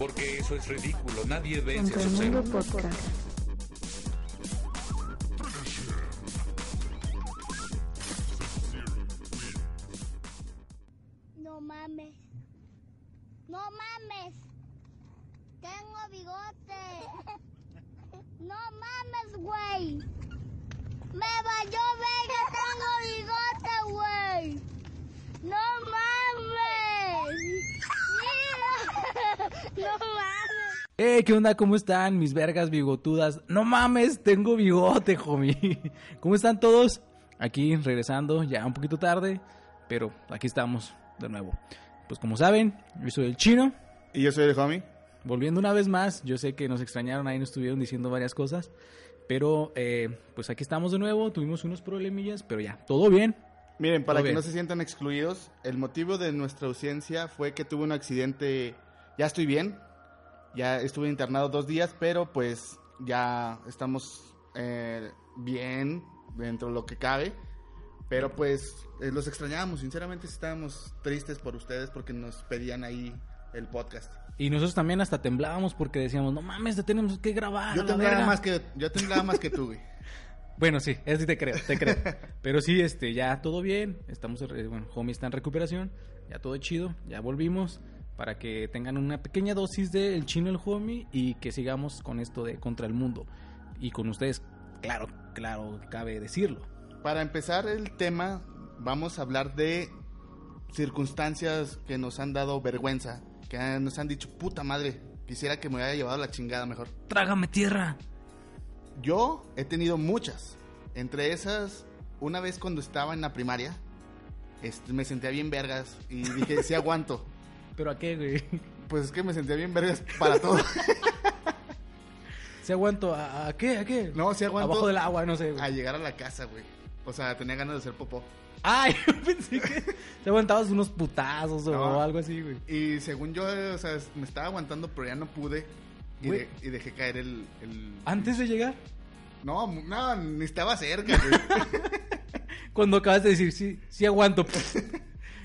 Porque eso es ridículo. Nadie vence a su mundo onda? ¿Cómo están mis vergas bigotudas? No mames, tengo bigote, homie. ¿Cómo están todos? Aquí regresando, ya un poquito tarde, pero aquí estamos de nuevo. Pues como saben, yo soy el chino. Y yo soy el homie. Volviendo una vez más, yo sé que nos extrañaron, ahí nos estuvieron diciendo varias cosas, pero eh, pues aquí estamos de nuevo, tuvimos unos problemillas, pero ya, todo bien. Miren, para que no se sientan excluidos, el motivo de nuestra ausencia fue que tuve un accidente. Ya estoy bien. Ya estuve internado dos días, pero pues ya estamos eh, bien dentro de lo que cabe. Pero pues eh, los extrañábamos, sinceramente estábamos tristes por ustedes porque nos pedían ahí el podcast. Y nosotros también hasta temblábamos porque decíamos, no mames, te tenemos que grabar. Yo temblaba verga". más que yo temblaba más que tú, güey. Bueno, sí, sí te creo, te creo. Pero sí, este, ya todo bien. Estamos, eh, bueno, homie está en recuperación. Ya todo chido. Ya volvimos. Para que tengan una pequeña dosis de el chino el homie. Y que sigamos con esto de contra el mundo. Y con ustedes, claro, claro, cabe decirlo. Para empezar el tema, vamos a hablar de circunstancias que nos han dado vergüenza, que nos han dicho, puta madre, quisiera que me hubiera llevado la chingada mejor. Trágame tierra. Yo he tenido muchas. Entre esas, una vez cuando estaba en la primaria, me sentía bien vergas y dije, sí aguanto. ¿Pero a qué, güey? Pues es que me sentía bien vergas para todo. ¿Se aguanto? ¿A, a qué? ¿A qué? No, sí aguanto. Abajo del agua, no sé, güey. A llegar a la casa, güey. O sea, tenía ganas de hacer popó. Ay, yo pensé que te aguantabas unos putazos o No. algo así, güey. Y según yo, o sea, me estaba aguantando, pero ya no pude. Y, Güey. de- y dejé caer el, el- Antes de llegar, No, no, ni estaba cerca, güey. cuando acabas de decir, sí, sí aguanto.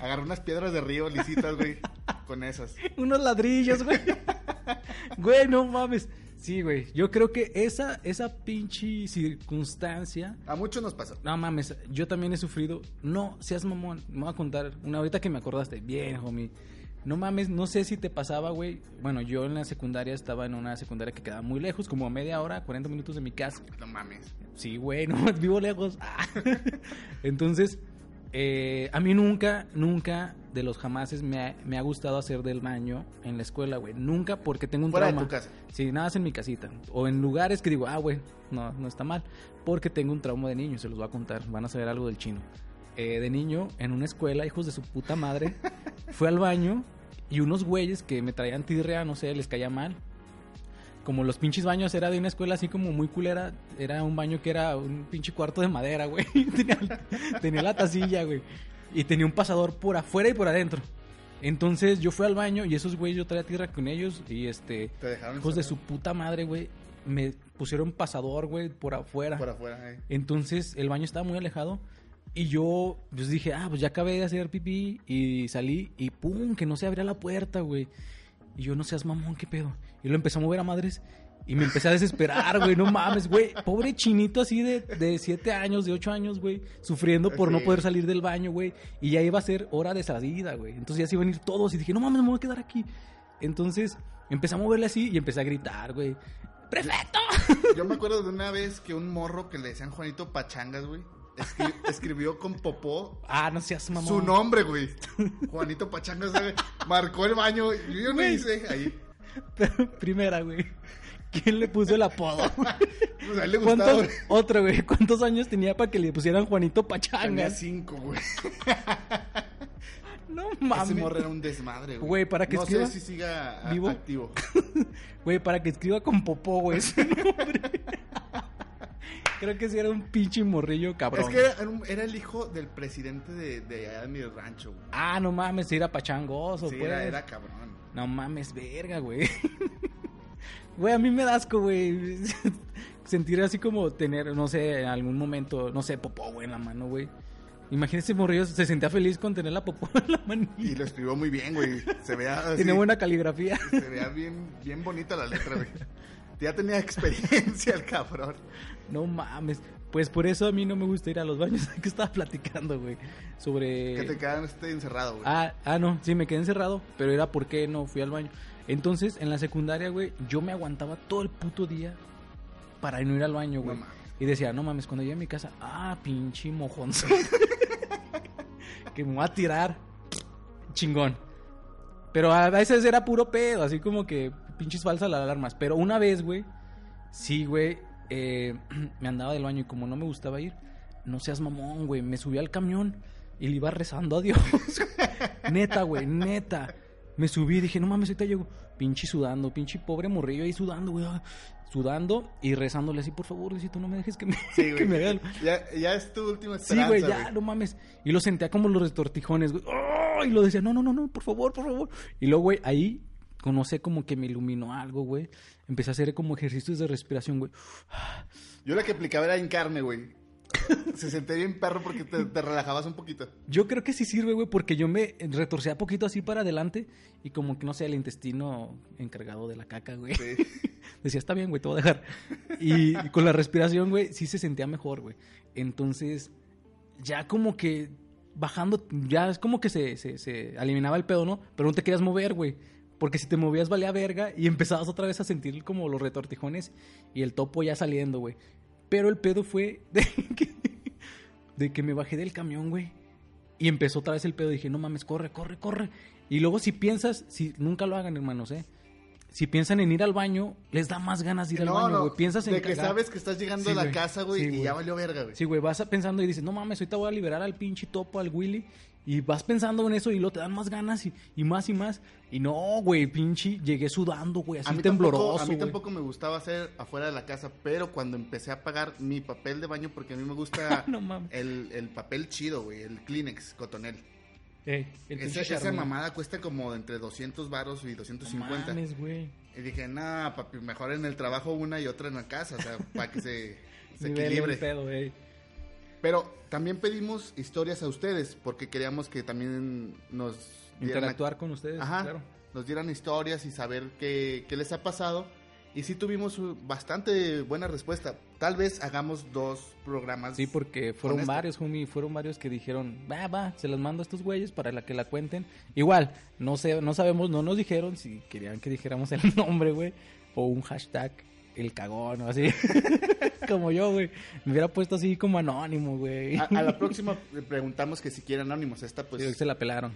Agarré unas piedras de río lisitas, güey. Con esas. Unos ladrillos, güey. Güey, no mames. Sí, güey. Yo creo que esa, esa pinche circunstancia. A muchos nos pasó. No mames, yo también he sufrido. No, seas mamón. Me voy a contar una ahorita que me acordaste. Bien, homie. No mames, no sé si te pasaba, güey. Bueno, yo en la secundaria estaba en una secundaria que quedaba muy lejos, como a media hora, 40 minutos de mi casa. No mames. Sí, güey, no, vivo lejos. Ah. Entonces, eh, a mí nunca, nunca de los jamases me ha, me ha gustado hacer del baño en la escuela, güey. Nunca porque tengo un Fuera de trauma. tu casa. Sí, nada más en mi casita. O en lugares que digo, ah, güey, no, no está mal. Porque tengo un trauma de niño, se los voy a contar. Van a saber algo del chino. Eh, de niño, en una escuela, hijos de su puta madre, fui al baño y unos güeyes que me traían tirrea, no sé, les caía mal como los pinches baños era de una escuela así como muy culera, era un baño que era un pinche cuarto de madera, güey. tenía, tenía la tacilla, güey. Y tenía un pasador por afuera y por adentro. Entonces yo fui al baño y esos güeyes yo traía tierra con ellos y este Te dejaron hijos de su puta madre, güey, me pusieron pasador, güey, por afuera. Por afuera, eh. Entonces el baño estaba muy alejado y yo pues dije, ah, pues ya acabé de hacer pipí y salí y pum, que no se abría la puerta, güey. Y yo no seas mamón, qué pedo. Y lo empecé a mover a madres y me empecé a desesperar, güey, no mames, güey. Pobre chinito así de, de 7 años, de 8 años, güey, sufriendo por no poder salir del baño, güey. Y ya iba a ser hora de salida, güey. Entonces ya se iban a ir todos y dije, no mames, me voy a quedar aquí. Entonces empecé a moverle así y empecé a gritar, güey. ¡Prefecto! Yo me acuerdo de una vez que un morro que le decían Juanito Pachangas, güey, escri- escribió con popó Ah, no seas mamón. su nombre, güey. Juanito Pachangas, güey. Marcó el baño. Yo, yo no hice ahí. Primera, güey. ¿Quién le puso el apodo? Pues a él le gustaba, ¿Cuántos, güey. ¿Cuántos años tenía para que le pusieran Juanito Tenía Pachanga? cinco, güey. No Ese mames. morro era un desmadre, güey. Güey, para que no escriba- sé si siga ¿Vivo? activo. Güey, para que escriba con popó, güey. ese nombre. Creo que sí era un pinche morrillo cabrón. Es que era, era el hijo del presidente de, de allá de mi rancho, güey. Ah, no mames, era pachangoso, Sí, pues. era, era cabrón. No mames, verga, güey. Güey, a mí me da asco, güey. Sentir así como tener, no sé, en algún momento, no sé, popó, güey, en la mano, güey. Imagínese, morrillo, se sentía feliz con tener la popó en la manilla. Y lo escribió muy bien, güey. Se así, Tiene buena caligrafía. Se veía bien, bien bonita la letra, güey. Ya tenía experiencia el cabrón. No mames. Pues por eso a mí no me gusta ir a los baños. que estaba platicando, güey? Sobre... Que te quedaste encerrado, güey. Ah, ah, no, sí, me quedé encerrado, pero era porque no fui al baño. Entonces, en la secundaria, güey, yo me aguantaba todo el puto día para no ir al baño, güey. No y decía, no mames, cuando llegue a mi casa, ah, pinche mojón. que me voy a tirar. Chingón. Pero a veces era puro pedo, así como que pinches falsas las alarmas. Pero una vez, güey, sí, güey, eh, me andaba del baño y como no me gustaba ir, no seas mamón, güey, me subí al camión y le iba rezando a Dios. neta, güey, neta. Me subí y dije, no mames, ahorita llego. Pinche sudando, pinche pobre morrillo ahí sudando, güey. ah, Sudando y rezándole así, por favor, Diosito, no me dejes que me, Sí, que me güey. haga algo". Ya, ya es tu última Sí, esperanza, güey, ya, no mames. Y lo sentía como los retortijones, güey. ¡Oh! Y lo decía, no, no, no, no, por favor, por favor. Y luego, güey, ahí, no sé, como que me iluminó algo, güey. Empecé a hacer como ejercicios de respiración, güey. Yo la que aplicaba era hincarme, güey. Se sentía bien perro porque te, te relajabas un poquito. Yo creo que sí sirve, güey, porque yo me retorcía poquito así para adelante y como que, no sé, el intestino encargado de la caca, güey. Sí. Decía, está bien, güey, te voy a dejar. Y, y con la respiración, güey, sí se sentía mejor, güey. Entonces, ya como que bajando, ya es como que se, se, se eliminaba el pedo, ¿no? Pero no te querías mover, güey. Porque si te movías valía verga y empezabas otra vez a sentir como los retortijones y el topo ya saliendo, güey. Pero el pedo fue de que, de que me bajé del camión, güey. Y empezó otra vez el pedo. Dije, no mames, corre, corre, corre. Y luego si piensas, si nunca lo hagan, hermanos, ¿eh? Si piensan en ir al baño, les da más ganas de ir al baño, güey. Piensas en de que cagar. sabes que estás llegando Sí, a la casa, güey, Sí, y güey. ya valió verga, güey. Sí, güey, vas pensando y dices, no mames, ahorita voy a liberar al pinche topo, al Willy. Y vas pensando en eso y luego te dan más ganas y, y más y más. Y no, güey, pinche, llegué sudando, güey, así A mí, tembloroso. tampoco, a mí güey. tampoco me gustaba hacer afuera de la casa, pero cuando empecé a pagar mi papel de baño, porque a mí me gusta No el, el papel chido, güey, el Kleenex, Cotonel. Ey, el Ese- pinche esa Charmin. mamada cuesta como entre 200 varos y No 250. mames, güey. y dije, nah, papi, mejor en el trabajo una y otra en la casa, o sea, para que se, se equilibre. el pedo, ey. Pero también pedimos historias a ustedes, porque queríamos que también nos dieran Interactuar con ustedes, Ajá, claro. nos dieran historias y saber qué, qué les ha pasado. Y sí tuvimos bastante buena respuesta. Tal vez hagamos dos programas. Sí, porque fueron varios, homie, fueron varios que dijeron, va, va, se las mando a estos güeyes para la que la cuenten. Igual, no sé, no sabemos, no nos dijeron si querían que dijéramos el nombre, güey, o un hashtag, el cagón, o así. como yo, güey. Me hubiera puesto así como anónimo, güey. A, a la próxima le preguntamos que si quieren anónimos. Esta, pues. Sí, se la pelaron.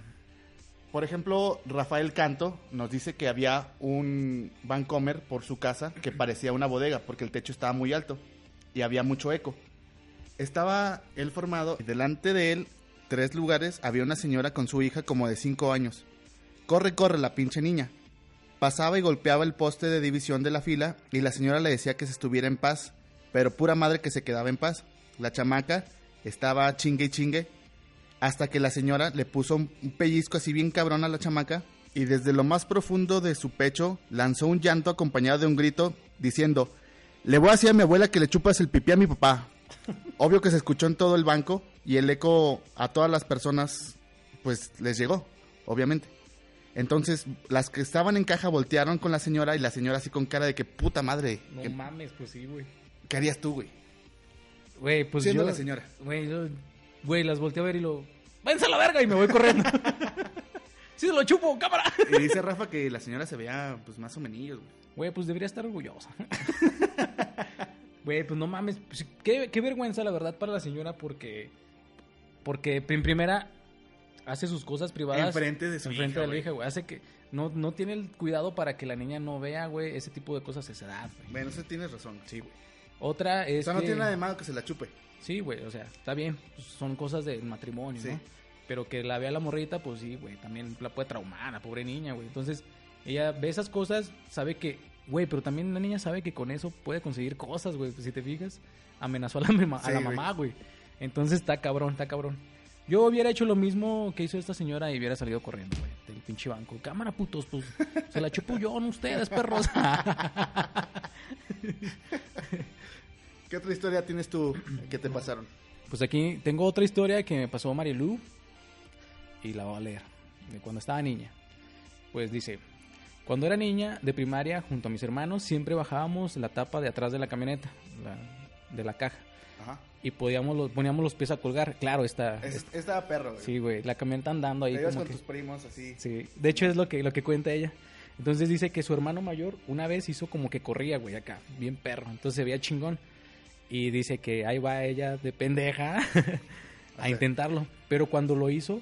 Por ejemplo, Rafael Canto nos dice que había un Vancomer por su casa que parecía una bodega porque el techo estaba muy alto y había mucho eco. Estaba él formado y delante de él, tres lugares, había una señora con su hija como de cinco años. Corre, corre la pinche niña. Pasaba y golpeaba el poste de división de la fila y la señora le decía que se estuviera en paz, pero pura madre que se quedaba en paz. La chamaca estaba chingue y chingue hasta que la señora le puso un pellizco así bien cabrón a la chamaca y desde lo más profundo de su pecho lanzó un llanto acompañado de un grito diciendo, le voy a decir a mi abuela que le chupas el pipí a mi papá. Obvio que se escuchó en todo el banco y el eco a todas las personas pues les llegó, obviamente. Entonces las que estaban en caja voltearon con la señora y la señora así con cara de que puta madre, No ¿qué, mames, pues sí, güey. qué harías tú, güey? Güey, pues Siendo yo... la señora. Güey, yo... Güey, las volteé a ver y lo... ¡Váyanse a la verga! Y me voy corriendo. ¡Sí se lo chupo! ¡Cámara! Y dice Rafa que la señora se veía pues más o menos, güey. Güey, pues debería estar orgullosa. Güey, pues no mames. pues, qué, qué vergüenza, la verdad, para la señora porque... Porque, en primera, hace sus cosas privadas... Enfrente de su enfrente hija, de la hija, güey. Hace que... No, no tiene el cuidado para que la niña no vea, güey, ese tipo de cosas a esa edad, güey. Bueno, eso tienes razón. Sí, güey. Otra O es sea, no que- tiene nada de malo que se la chupe. Sí, güey, o sea, está bien. pues, son cosas del matrimonio, Sí. ¿no? Pero que la vea la morrita, pues sí, güey, también la puede traumar, la pobre niña, güey. Entonces, ella ve esas cosas, sabe que, güey, pero también la niña sabe que con eso puede conseguir cosas, güey. Si te fijas, amenazó a la, mema- a Sí, la mamá, güey. Entonces, está cabrón, está cabrón. Yo hubiera hecho lo mismo que hizo esta señora y hubiera salido corriendo, güey, del pinche banco. Cámara, putos, pues, se la chupo yo, no ustedes, perros. ¿Qué otra historia tienes tú que te pasaron? pues aquí tengo otra historia que me pasó Marilu y la voy a leer, de cuando estaba niña. Pues dice, cuando era niña de primaria, junto a mis hermanos, siempre bajábamos la tapa de atrás de la camioneta, la- de la caja, Ajá. Y podíamos los, poníamos los pies a colgar. Claro, está... Es- Estaba perro, güey. Sí, güey, la camioneta andando ahí Te como con que... tus primos así. Sí, de hecho es lo que, lo que cuenta ella. Entonces dice que su hermano mayor una vez hizo como que corría, güey, acá, bien perro. Entonces se veía chingón. Y dice que ahí va ella de pendeja a Ajá. intentarlo. Pero cuando lo hizo,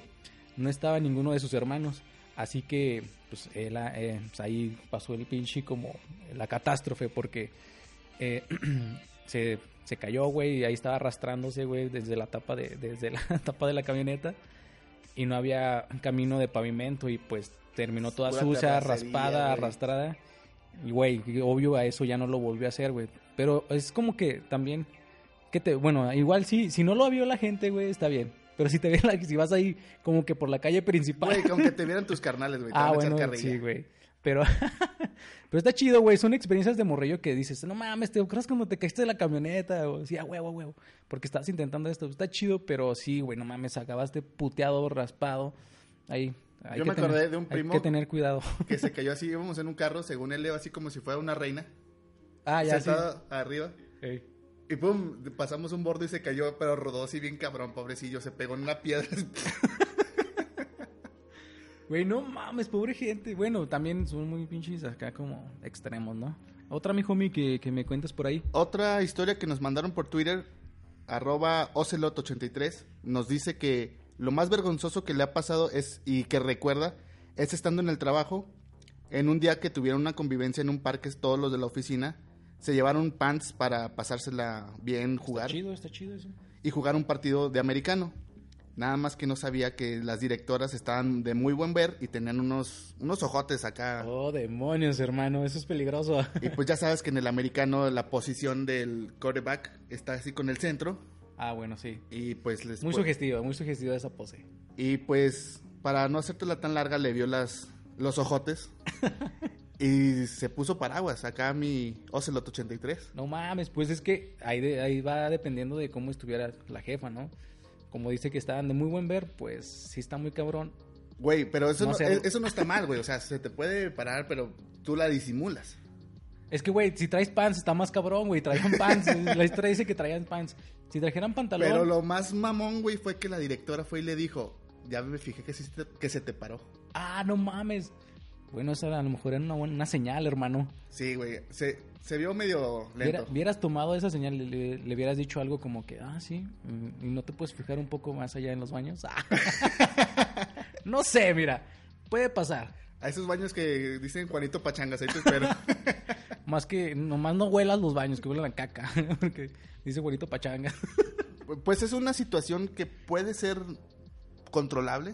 no estaba ninguno de sus hermanos. Así que, pues, él, ah, eh, pues, ahí pasó el pinche como la catástrofe porque eh, se, se cayó, güey, y ahí estaba arrastrándose, güey, desde la tapa de, desde la tapa de la camioneta y no había camino de pavimento y pues terminó toda Pura sucia, raspada, güey. arrastrada. Y güey, obvio a eso ya no lo volvió a hacer, güey. Pero es como que también que te, bueno, igual sí, si no lo vio la gente, güey, está bien. Pero si te ve la, si vas ahí como que por la calle principal. Güey, que aunque te vieran tus carnales, güey. te ah, van a bueno, sí, güey. Pero, pero está chido, güey. Son experiencias de morrillo que dices, no mames, ¿te acuerdas cuando te caíste de la camioneta? O sí, a huevo, a huevo. Porque estabas intentando esto. Está chido, pero sí, güey, no mames, acabaste puteado, raspado. Ahí. hay Yo que me acordé tener- de un Hay primo- que tener cuidado. Que se cayó así, íbamos en un carro, según él, así como si fuera una reina. ah, ya sí. sentada arriba. Ey. Y pum, pasamos un borde y se cayó, pero rodó así bien cabrón, pobrecillo. Se pegó en una piedra. Güey, no mames, pobre gente. Bueno, también son muy pinches acá como extremos, ¿no? Otra, mi homie, que, que me cuentes por ahí. Otra historia que nos mandaron por Twitter, arroba ocelot83, nos dice que lo más vergonzoso que le ha pasado es, y que recuerda, es estando en el trabajo, en un día que tuvieron una convivencia en un parque, todos los de la oficina, se llevaron pants para pasársela bien, jugar, Está chido, está chido eso. y jugar un partido de americano. Nada más que no sabía que las directoras estaban de muy buen ver y tenían unos, unos ojotes acá. Oh, demonios, hermano, eso es peligroso. Y pues ya sabes que en el americano la posición del quarterback está así con el centro. ah, bueno, sí. Y pues les Muy sugestiva, muy sugestiva esa pose. Y pues para no hacértela tan larga le vio las los ojotes. y se puso paraguas acá mi Ocelot 83. No mames, pues es que ahí, de- ahí va dependiendo de cómo estuviera la jefa, ¿no? Como dice que estaban de muy buen ver, pues sí está muy cabrón. Güey, pero eso No no, eso no está mal, güey. O sea, se te puede parar, pero tú la disimulas. Es que, güey, si traes pants está más cabrón, güey. Traían pants. la historia dice que traían pants. Si trajeran pantalón... Pero lo más mamón, güey, fue que la directora fue y le dijo, ya me fijé que, sí te- que se te paró. Ah, no mames. Bueno, esa a lo mejor era una, buena, una señal, hermano. Sí, güey, se, se vio medio lento. hubieras tomado esa señal, le, le- hubieras dicho algo como que, ah, sí, mm, y no te puedes fijar un poco más allá en los baños. Ah. no sé, mira, puede pasar. A esos baños que dicen Juanito Pachangas, ahí te espero. Más que nomás no huelas los baños, que huelan a caca. Porque dice bonito pachanga. Pues es una situación que puede ser controlable,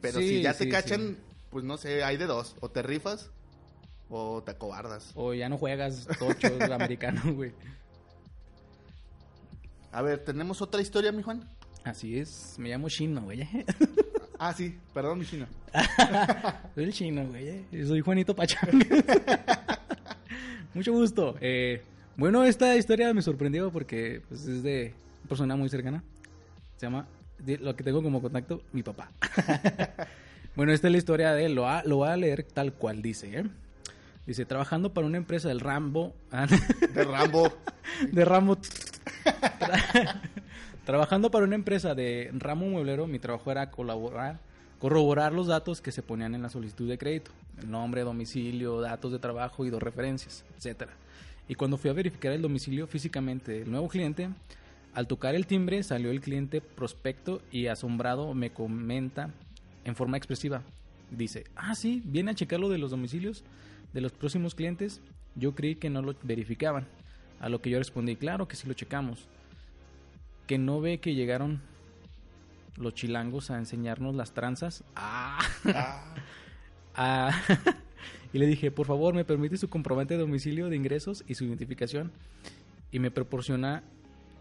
pero Sí, si ya te sí, cachan, pues no sé, hay de dos, o te rifas o te acobardas. O ya no juegas tocho americano, güey. A ver, ¿tenemos otra historia, mi Juan? Así es, me llamo Chino, güey. Ah, sí, perdón, mi chino. Soy el chino, güey. Soy Juanito Pachanga. Mucho gusto. Eh, bueno, esta historia me sorprendió porque pues, es de una persona muy cercana. Se llama, lo que tengo como contacto, mi papá. bueno, esta es la historia de él. Lo, va- lo voy a leer tal cual dice, ¿eh? Dice, trabajando para una empresa del Rambo. ah, De Rambo. de Rambo. Tra- Trabajando para una empresa de ramo mueblero, mi trabajo era colaborar, corroborar los datos que se ponían en la solicitud de crédito, el nombre, domicilio, datos de trabajo y dos referencias, etcétera. Y cuando fui a verificar el domicilio físicamente del nuevo cliente, al tocar el timbre salió el cliente prospecto y asombrado me comenta en forma expresiva. Dice, ah, sí, viene a checar lo de los domicilios de los próximos clientes. Yo creí que no lo verificaban. A lo que yo respondí, claro que sí lo checamos. Que no ve que llegaron los chilangos a enseñarnos las tranzas. Ah. Ah, Ah, y le dije, por favor, me permite su comprobante de domicilio de ingresos y su identificación. Y me proporciona,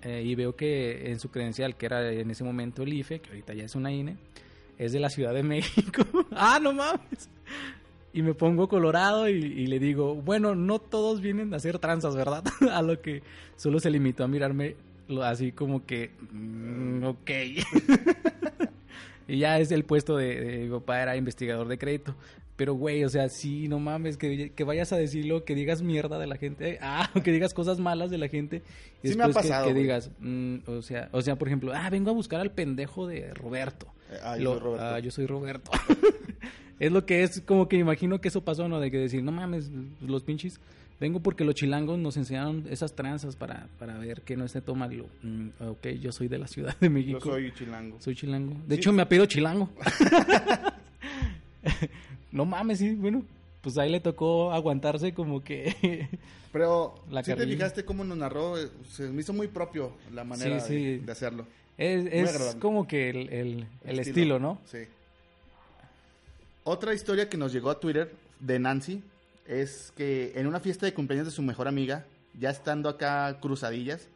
eh, y veo que en su credencial, que era en ese momento el IFE, que ahorita ya es una INE, es de la Ciudad de México. ah, no mames. Y me pongo colorado y, y le digo, bueno, no todos vienen a hacer tranzas, ¿verdad? a lo que solo se limitó a mirarme así como que, mm, ok. y ya es el puesto de, de mi papá, era investigador de crédito. Pero, güey, o sea, sí, no mames, que, que vayas a decirlo, que digas mierda de la gente, ah, que digas cosas malas de la gente. Y Sí me ha después que- pasado, que, güey. digas, mm, o sea, o sea, por ejemplo, ah, vengo a buscar al pendejo de Roberto. Eh, ah, yo Lo- soy Roberto. ah, yo soy Roberto. Es lo que es, como que imagino que eso pasó, ¿no? De que decir, no mames, los pinches. Vengo porque los chilangos nos enseñaron esas tranzas para, para ver que no esté todo malo. Mm, ok, yo soy de la Ciudad de México. Yo soy chilango. Soy chilango. De Sí. hecho, me apellido chilango. no mames, sí, bueno. Pues ahí le tocó aguantarse como que... Pero, La si te fijaste cómo nos narró? Se me hizo muy propio la manera Sí, de- sí. De, hacerlo. es es como que el, el- el estilo, ¿no? Sí. Otra historia que nos llegó a Twitter de Nancy es que en una fiesta de cumpleaños de su mejor amiga, ya estando acá cruzadillas,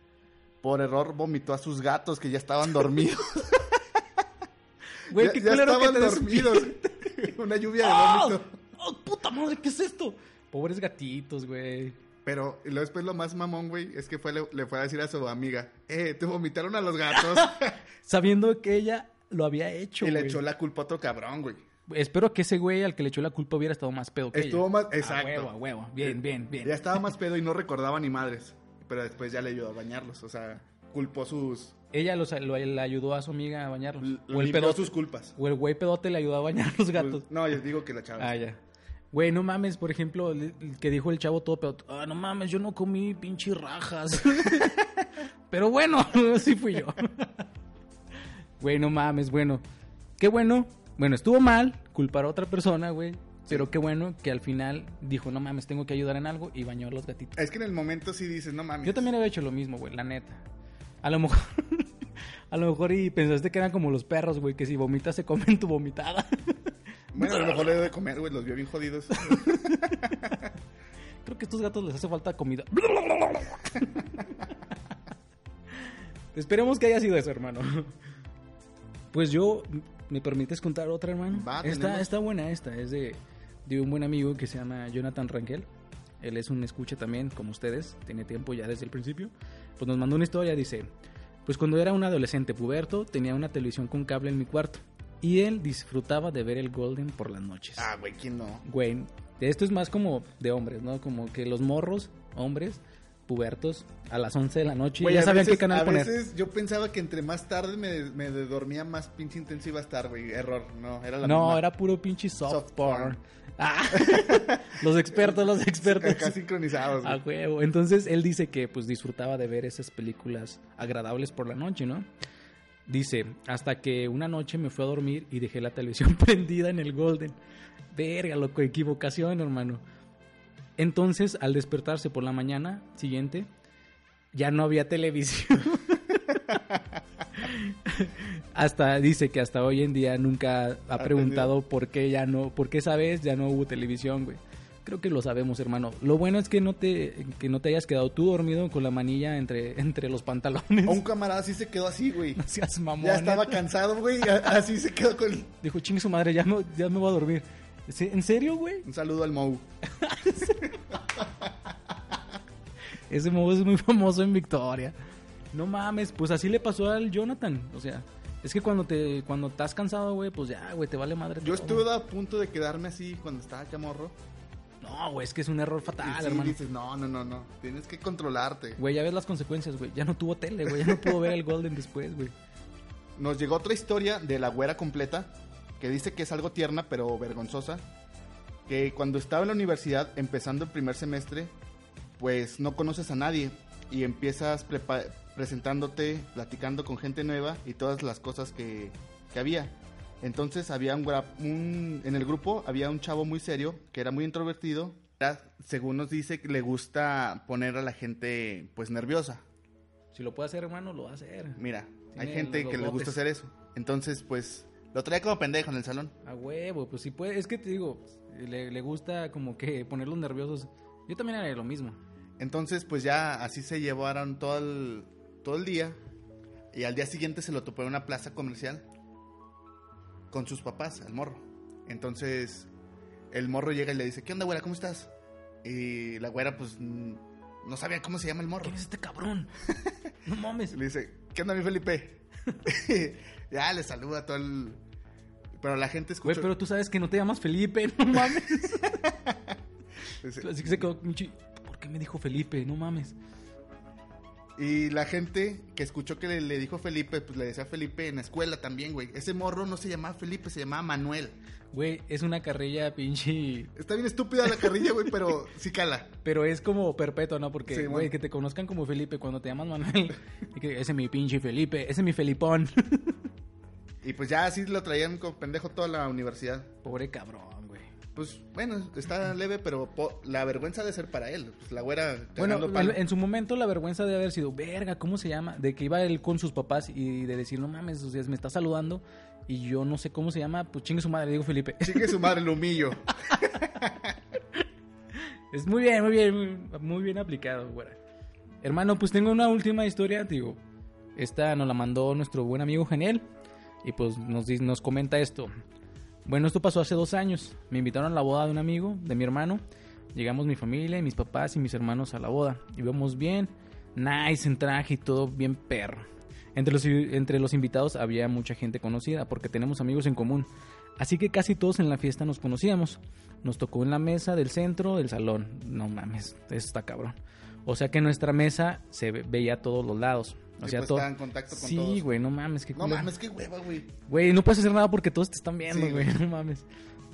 por error vomitó a sus gatos que ya estaban dormidos. Güey, ya, qué ya que estaban te dormidos. una lluvia de ¡Ah! vómito. ¡Oh, puta madre! ¿Qué es esto? Pobres gatitos, güey. Pero y luego después lo más mamón, güey, es que fue, le, le fue a decir a su amiga, eh, te vomitaron a los gatos. Sabiendo que ella lo había hecho, y le echó la culpa a otro cabrón, güey. Espero que ese güey al que le echó la culpa hubiera estado más pedo que Estuvo ella. más- A exacto. huevo, a huevo. Bien, bien, bien. Ya estaba más pedo y no recordaba ni madres. Pero después ya le ayudó a bañarlos. O sea, culpó sus. Ella los- lo- le ayudó a su amiga a bañarlos. o el pedote. sus culpas. O el güey pedote le ayudó a bañar los gatos. No, yo digo que la chava. Ah, ya. Güey, no mames, por ejemplo, el- el que dijo el chavo todo pedo. Ah, no mames, yo no comí pinche rajas. Pero bueno, sí fui yo. Güey, no mames, bueno. Qué bueno. Bueno, estuvo mal culpar a otra persona, güey. Pero qué bueno que al final dijo, no mames, tengo que ayudar en algo y bañó a los gatitos. Es que en el momento sí dices, no mames. Yo también había hecho lo mismo, güey, la neta. A lo mejor, a lo mejor y pensaste que eran como los perros, güey, que si vomitas se comen tu vomitada. Bueno, a lo mejor le dio de comer, güey. Los vio bien jodidos. Creo que a estos gatos les hace falta comida. Esperemos que haya sido eso, hermano. Pues yo, ¿me permites contar otra, hermano? Va, está, buena esta, es de, de un buen amigo que se llama Jonathan Rangel. Él es un escucha también, como ustedes, tiene tiempo ya desde el principio. Pues nos mandó una historia, dice, pues cuando era un adolescente puberto, tenía una televisión con cable en mi cuarto. Y él disfrutaba de ver el Golden por las noches. ah, güey, ¿quién no? Güey, esto es más como de hombres, ¿no? Como que los morros, hombres, pubertos, a las 11 de la noche, Güey, ya sabían veces- qué canal a poner. veces yo pensaba que entre más tarde me, me dormía, más pinche intenso iba a estar, güey. Error, no, era la No, misma. era puro pinche soft, Soft porn. porn. Ah, los expertos, los expertos. Acá sincronizados, A huevo. Entonces él dice que pues disfrutaba de ver esas películas agradables por la noche, ¿no? Dice, hasta que una noche me fui a dormir y dejé la televisión prendida en el Golden. Verga, loco, equivocación, hermano. Entonces, al despertarse por la mañana siguiente, ya no había televisión. hasta dice que hasta hoy en día nunca ha preguntado por qué ya no, por qué esa vez ya no hubo televisión, güey. Creo que lo sabemos, hermano. Lo bueno es que no te que no te hayas quedado tú dormido con la manilla entre entre los pantalones. A un camarada sí se quedó así, güey. No seas mamón. Ya estaba neta. cansado, güey. Así se quedó con. Dijo, chingue su madre, ya me, ya me voy a dormir. ¿En serio, güey? Un saludo al Mou. Ese modo es muy famoso en Victoria. No mames, pues así le pasó al Jonathan. O sea, es que cuando te cuando estás cansado, güey, pues ya, güey, te vale madre. Yo todo. estuve a punto de quedarme así cuando estaba chamorro. No, güey, es que es un error fatal, sí, hermano. dices, no, no, no, no. Tienes que controlarte. Güey, ya ves las consecuencias, güey. Ya no tuvo tele, güey. Ya no pudo ver el Golden después, güey. Nos llegó otra historia de la güera completa que dice que es algo tierna pero vergonzosa. Que cuando estaba en la universidad, empezando el primer semestre, pues no conoces a nadie y empiezas presentándote, platicando con gente nueva y todas las cosas que, que había. Entonces había un, en el grupo había un chavo muy serio que era muy introvertido. Era, según nos dice, que le gusta poner a la gente pues nerviosa. Si lo puede hacer, hermano, lo va a hacer. Mira, hay gente que le gusta hacer eso. Entonces, pues, lo traía como pendejo en el salón. A huevo, pues si puede. Es que te digo, le, le gusta como que ponerlos nerviosos. Yo también haré lo mismo. Entonces, pues ya así se llevaron todo el, todo el día. Y al día siguiente se lo topó en una plaza comercial con sus papás, al morro. Entonces, el morro llega y le dice, ¿qué onda, güera? ¿Cómo estás? Y la güera, pues, no sabía cómo se llama el morro. ¿Quién es este cabrón? No mames. Le dice, ¿qué onda mi Felipe? ya le saluda a todo el... Pero la gente Güey, escucha... pero tú sabes que no te llamas Felipe, no mames. Dice, Así que se quedó, "Pinche, ¿por qué me dijo Felipe? No mames. Y la gente que escuchó que le, le dijo Felipe, pues le decía Felipe en la escuela también, güey. Ese morro no se llamaba Felipe, se llamaba Manuel. Güey, es una carrilla pinche... Está bien estúpida la carrilla, güey, pero sí cala. Pero es como perpetuo, ¿no? Sí, Porque, bueno. güey, que te conozcan como Felipe cuando te llamas Manuel. Y que ese es mi pinche Felipe, ese es mi Felipón. Y pues ya así lo traían como pendejo toda la universidad. Pobre cabrón, güey. Pues bueno, está leve, pero po- la vergüenza de ser para él. Pues la güera Bueno, palo. en, su momento la vergüenza de haber sido, verga, ¿cómo se llama? De que iba él con sus papás y de decir, no mames, o sea, me está saludando y yo no sé cómo se llama, pues chingue su madre, digo Felipe. Chique su madre, lo humillo. Es muy bien, muy bien, muy, muy bien aplicado, güera. Hermano, pues tengo una última historia, digo. Esta nos la mandó nuestro buen amigo Geniel. Y pues nos, nos comenta esto. Bueno, esto pasó hace dos años. Me invitaron a la boda de un amigo, de mi hermano. Llegamos mi familia, mis papás y mis hermanos a la boda. Íbamos bien, nice en traje y todo bien perro. Entre los, entre los invitados había mucha gente conocida porque tenemos amigos en común. Así que casi todos en la fiesta nos conocíamos. Nos tocó en la mesa del centro del salón. No mames, eso está cabrón. O sea que nuestra mesa se ve- veía a todos los lados. O sea, pues, todo. en contacto con sí, todos. güey, no mames, qué No mames, qué hueva, güey. Güey, no puedes hacer nada porque todos te están viendo, Sí, güey. No mames.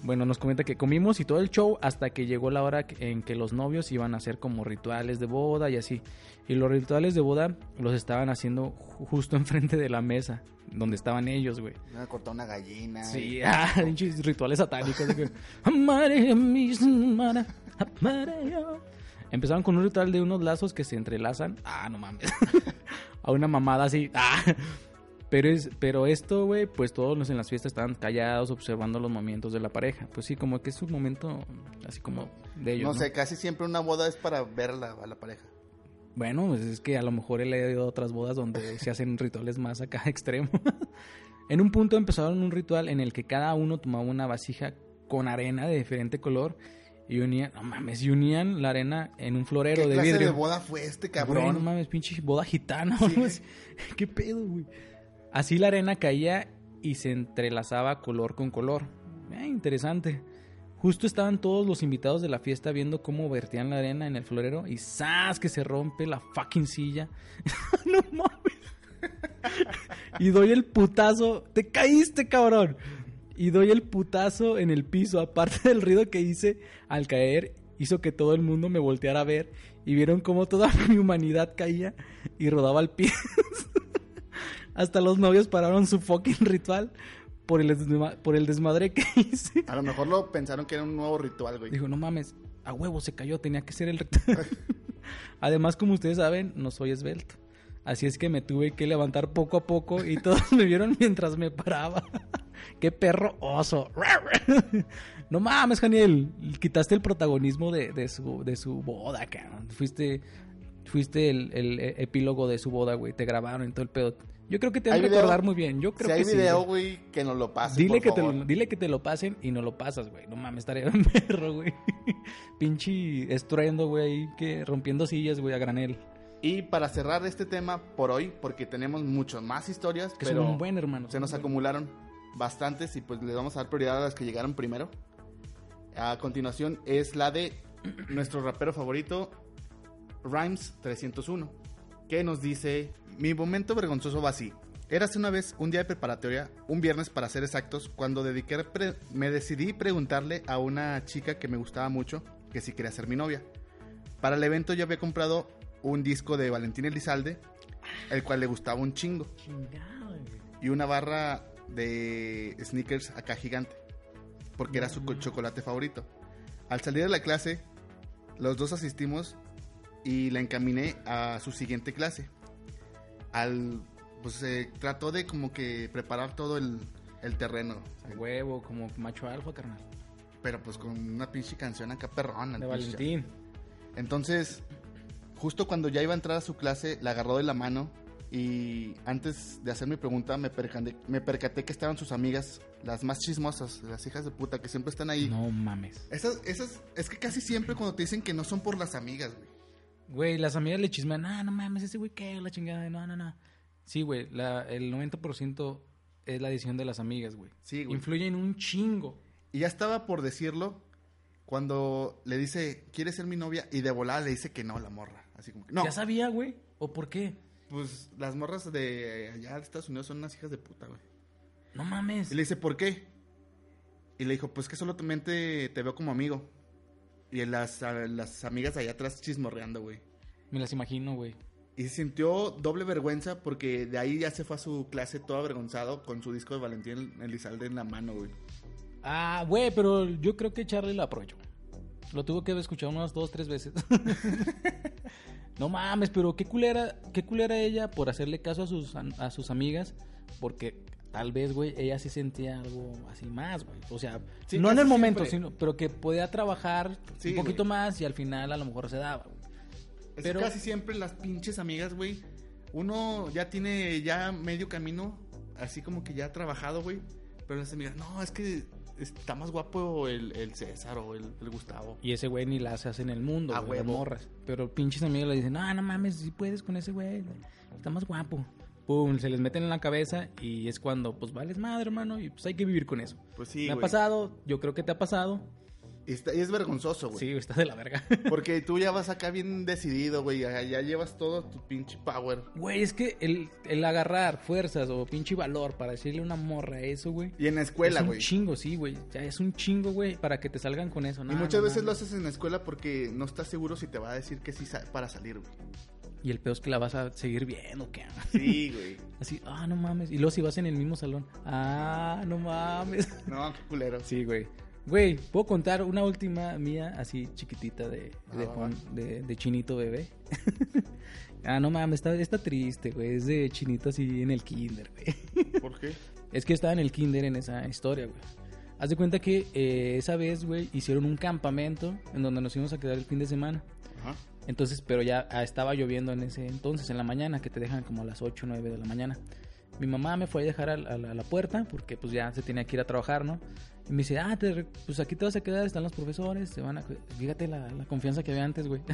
Bueno, nos comenta que comimos y todo el show hasta que llegó la hora en que los novios iban a hacer como rituales de boda y así. Y los rituales de boda los estaban haciendo ju- justo enfrente de la mesa, donde estaban ellos, güey. Me a cortar una gallina. Sí, y- ah, rituales satánicos. de que, Amaré a mi hermana, amaré yo". Empezaron con un ritual de unos lazos que se entrelazan. Ah, no mames. A una mamada así. Ah. Pero, es, pero esto, güey, pues todos los en las fiestas estaban callados observando los movimientos de la pareja. Pues sí, como que es un momento así como de ellos. No ¿no? sé, casi siempre una boda es para ver a la, a la pareja. Bueno, pues es que a lo mejor él ha ido a otras bodas donde se hacen rituales más acá extremos. en un punto empezaron un ritual en el que cada uno tomaba una vasija con arena de diferente color y unían, no mames, y unían la arena en un florero ¿Qué de clase vidrio. de boda fue este, Güey, cabrón? no mames, pinche boda gitana. Sí. ¿Qué pedo, güey? Así la arena caía y se entrelazaba color con color. Eh, interesante. Justo estaban todos los invitados de la fiesta viendo cómo vertían la arena en el florero y ¡zas! que se rompe la fucking silla. no mames. y doy el putazo. ¡Te caíste, cabrón! Y doy el putazo en el piso. Aparte del ruido que hice al caer, hizo que todo el mundo me volteara a ver y vieron cómo toda mi humanidad caía y rodaba al pie. Hasta los novios pararon su fucking ritual por el, desma- por el desmadre que hice. A lo mejor lo pensaron que era un nuevo ritual, güey. Dijo, no mames, a huevo se cayó, tenía que ser el ritual. Además, como ustedes saben, no soy esbelto. Así es que me tuve que levantar poco a poco y todos me vieron mientras me paraba. ¡Qué perro oso! no mames, Janiel. Quitaste el protagonismo de, de su, de su boda, cabrón. Fuiste, fuiste el, el epílogo de su boda, güey. Te grabaron en todo el pedo. Yo creo que te van a ¿Hay recordar muy bien. Yo creo si hay que sí, video, güey. que nos lo pasen, Dile por que, te lo, dile que te lo pasen y no lo pasas, güey. No mames, estaría un perro, güey. Pinche estruendo, güey, ahí que rompiendo sillas, güey, a granel. Y para cerrar este tema por hoy, porque tenemos muchas más historias, Que pero son un buen hermano. se nos acumularon bastantes y pues le vamos a dar prioridad a las que llegaron primero. A continuación es la de nuestro rapero favorito, Rhymes 301, que nos dice, mi momento vergonzoso va así. Érase una vez un día de preparatoria, un viernes para ser exactos, cuando dediqué me decidí preguntarle a una chica que me gustaba mucho que si quería ser mi novia. Para el evento yo había comprado un disco de Valentín Elizalde, el cual le gustaba un chingo y una barra de sneakers acá gigante, porque era su co- chocolate favorito. Al salir de la clase, los dos asistimos y la encaminé a su siguiente clase. Al, pues se trató de como que preparar todo el, el terreno, A huevo, como macho alfa, carnal. pero pues con una pinche canción acá perrona. De Valentín. Entonces, justo cuando ya iba a entrar a su clase, la agarró de la mano y antes de hacer mi pregunta me percaté, me percaté que estaban sus amigas, las más chismosas, las hijas de puta, que siempre están ahí. No mames. Esas, esas, es que casi siempre cuando te dicen que no son por las amigas, güey. Güey, las amigas le chismean, ah, no mames, ese güey qué, la chingada, no, no, no. Sí, güey, la, el 90% es la decisión de las amigas, güey. Sí, güey. Influyen un chingo. Y ya estaba por decirlo cuando le dice, ¿quieres ser mi novia? Y de volada le dice que no, la morra. Así como que, no. ¿Ya sabía, güey? ¿O por qué? Pues las morras de allá de Estados Unidos son unas hijas de puta, güey. No mames. Y le dice, ¿por qué? Y le dijo, pues que solamente te veo como amigo. Y las, a- las amigas allá atrás chismorreando, güey. Me las imagino, güey. Y sintió doble vergüenza porque de ahí ya se fue a su clase todo avergonzado con su disco de Valentín Elizalde en la mano, güey. Ah, güey, pero yo creo que Charlie lo aprovechó. Lo tuvo que haber escuchado unas dos, tres veces. no mames, pero qué culera, qué culera ella por hacerle caso a sus, a sus amigas. Porque tal vez, güey, ella sí sentía algo así más, güey. O sea, Sí, no en el momento, siempre. sino, pero que podía trabajar Sí, un poquito más y al final a lo mejor se daba, güey. Es Pero- casi siempre las pinches amigas, güey. Uno ya tiene ya medio camino, así como que ya ha trabajado, güey. Pero las amigas, no, es que está más guapo el, el César o el, el Gustavo. Y ese güey ni las hace en el mundo, A güey, morras. Pero pinches amigos le dicen, no, no mames, si puedes con ese güey, está más guapo. Pum, se les meten en la cabeza y es cuando, pues, vales madre, hermano, y pues hay que vivir con eso. Pues sí, Me ha pasado, yo creo que te ha pasado. Y, está- y es vergonzoso, güey. Sí, está de la verga. Porque tú ya vas acá bien decidido, güey. Ya, ya llevas todo tu pinche power. Güey, es que el, el agarrar fuerzas o pinche valor para decirle a una morra eso, güey. Y en la escuela, es un güey. chingo, sí, güey. Ya es un chingo, güey, para que te salgan con eso. Y No, muchas no veces lo haces en la escuela porque no estás seguro si te va a decir que sí para salir, güey. Y el peor es que la vas a seguir viendo, ¿qué? Sí, güey. Así, ah, no mames. Y luego si vas en el mismo salón, ah, no mames. No, qué culero. Sí, güey. Güey, ¿puedo contar una última mía así chiquitita de, Ah, de, va, Juan- de, de chinito bebé? ah, no mames, está, está triste, güey. Es de chinito así en el kinder, güey. ¿Por qué? Es que estaba en el kinder en esa historia, güey. Haz de cuenta que eh, esa vez, güey, hicieron un campamento en donde nos íbamos a quedar el fin de semana. Ajá. Entonces, pero ya ah, estaba lloviendo en ese entonces, en la mañana, que te dejan como a las 8 o 9 de la mañana. Mi mamá me fue a dejar a, la- a la, a la puerta porque pues ya se tenía que ir a trabajar, ¿no? Y me dice, ah, te pues aquí te vas a quedar, están los profesores, te van a... cu-". Fíjate la, la confianza que había antes, güey.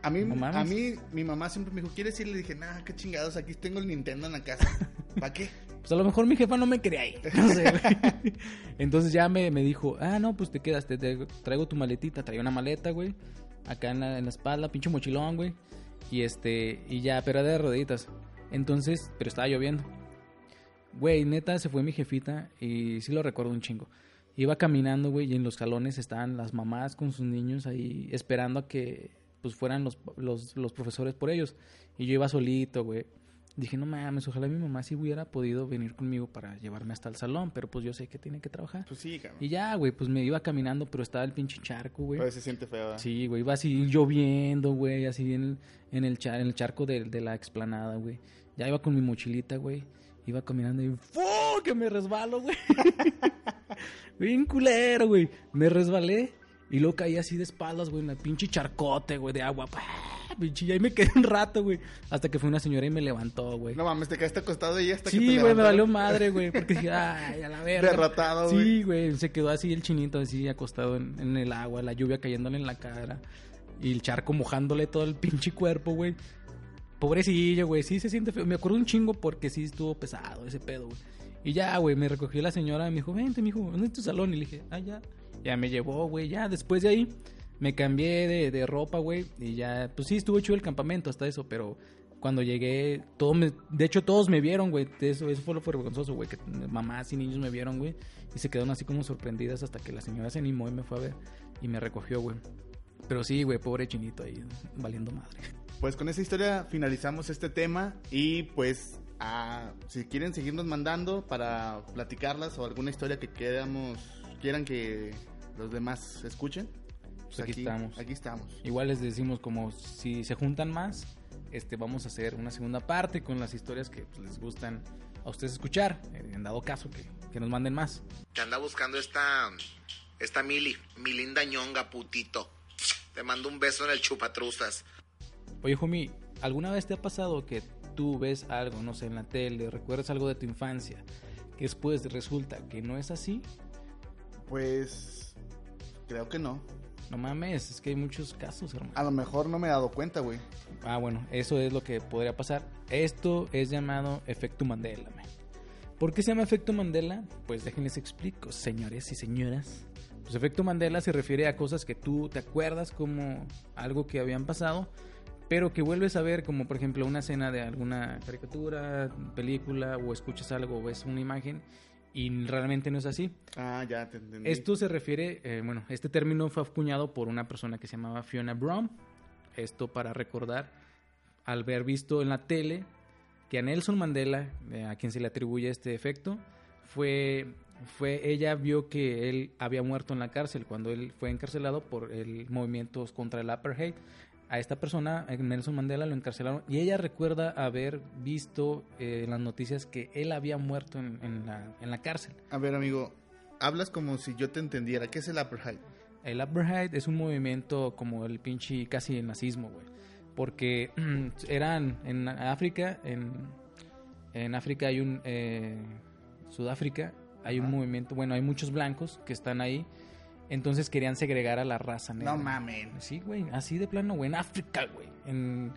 A mí, No a mí, mi mamá siempre me dijo, ¿quieres ir? Le dije, nah, qué chingados, aquí tengo el Nintendo en la casa. ¿Para qué? Pues a lo mejor mi jefa no me quería ir. No sé, güey. Entonces ya me, me dijo, ah, no, pues te quedas, te, te traigo tu maletita. Traía una maleta, güey. Acá en la, en la espalda, pinche mochilón, güey. Y este, y ya, pero de roditas. Entonces, pero estaba lloviendo. Güey, neta, se fue mi jefita y sí lo recuerdo un chingo. Iba caminando, güey, y en los salones estaban las mamás con sus niños ahí esperando a que pues fueran los, los, los profesores por ellos. Y yo iba solito, güey. Dije, no mames, ojalá mi mamá sí hubiera podido venir conmigo para llevarme hasta el salón, pero pues yo sé que tiene que trabajar. Pues sí, cabrón. Y ya, güey, pues me iba caminando, pero estaba el pinche charco, güey. Pero se siente feo. ¿verdad? Sí, güey, iba así lloviendo, güey, así en el, en el, cha- en el charco de, de la explanada, güey. Ya iba con mi mochilita, güey. Iba caminando y ¡fu! que me resbalo, güey. Bien culero, güey. Me resbalé y luego caí así de espaldas, güey, en el pinche charcote, güey, de agua. ¡Pah! Pinche, y ahí me quedé un rato, güey. Hasta que fue una señora y me levantó, güey. No mames, te quedaste acostado y hasta que te Sí, güey, me valió madre, güey. Porque dije, ay, a la verga. Derrotado, güey. Sí, güey. Se quedó así el chinito, así acostado en, en el agua, la lluvia cayéndole en la cara. Y el charco mojándole todo el pinche cuerpo, güey. Pobrecillo, güey. Sí se siente feo. Me acuerdo un chingo porque sí estuvo pesado ese pedo, güey. Y ya, güey, me recogió la señora y me dijo, vente, mijo, ¿dónde es tu salón? Y le dije, ah, ya. Ya me llevó, güey. Ya, después de ahí, me cambié de, ropa, güey. Y ya, pues sí, estuvo chido el campamento hasta eso, pero cuando llegué, todo de hecho todos me vieron, güey. Eso, eso fue lo vergonzoso, güey, que mamás y niños me vieron, güey. Y se quedaron así como sorprendidas hasta que la señora se animó y me fue a ver y me recogió, güey. Pero sí, güey, pobre chinito ahí, valiendo madre. Pues con esa historia finalizamos este tema y pues ah, si quieren seguirnos mandando para platicarlas o alguna historia que queramos, quieran que los demás escuchen, pues aquí estamos. Aquí estamos. Igual les decimos como si se juntan más, este vamos a hacer una segunda parte con las historias que pues, les gustan a ustedes escuchar, eh, en dado caso que, que nos manden más. Te anda buscando esta. Esta Mili. Mi linda ñonga, putito. Te mando un beso en el chupatruzas. Oye, homie, ¿alguna vez te ha pasado que tú ves algo, no sé, en la tele, recuerdas algo de tu infancia, que después resulta que no es así? Pues creo que no. No mames, es que hay muchos casos, hermano. A lo mejor no me he dado cuenta, güey. Ah, bueno, eso es lo que podría pasar. Esto es llamado efecto Mandela. man. ¿Por qué se llama efecto Mandela? Pues déjenles explico, señores y señoras. Pues efecto Mandela se refiere a cosas que tú te acuerdas como algo que habían pasado, pero que vuelves a ver como por ejemplo una escena de alguna caricatura, película o escuchas algo o ves una imagen y realmente no es así. Ah, ya te entendí. Esto se refiere, eh, bueno, este término fue acuñado por una persona que se llamaba Fiona Brown. Esto para recordar al haber visto en la tele que a Nelson Mandela, eh, a quien se le atribuye este efecto, fue, fue ella vio que él había muerto en la cárcel cuando él fue encarcelado por el movimiento contra el apartheid. A esta persona, Nelson Mandela, lo encarcelaron y ella recuerda haber visto eh, en las noticias que él había muerto en, en la, en la cárcel. A ver, amigo, hablas como si yo te entendiera. ¿Qué es el apartheid? El apartheid es un movimiento como el pinche casi el nazismo, güey. Porque eran en África, en, en África hay un... eh, Sudáfrica hay un movimiento, bueno, hay muchos blancos que están ahí. Entonces querían segregar a la raza negra. No mamen. Sí, güey, así de plano, güey. En África, güey. En,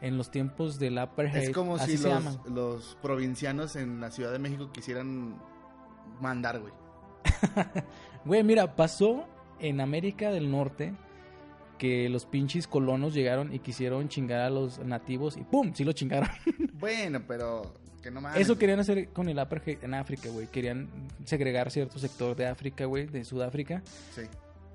en los tiempos del apartheid. Es como así si los provincianos en la Ciudad de México quisieran mandar, güey. Güey, mira, pasó en América del Norte que los pinches colonos llegaron y quisieron chingar a los nativos y ¡pum! Sí lo chingaron. Bueno, pero que no mames. Eso querían hacer con el apartheid en África, güey. Querían segregar cierto sector de África, güey, de Sudáfrica. Sí.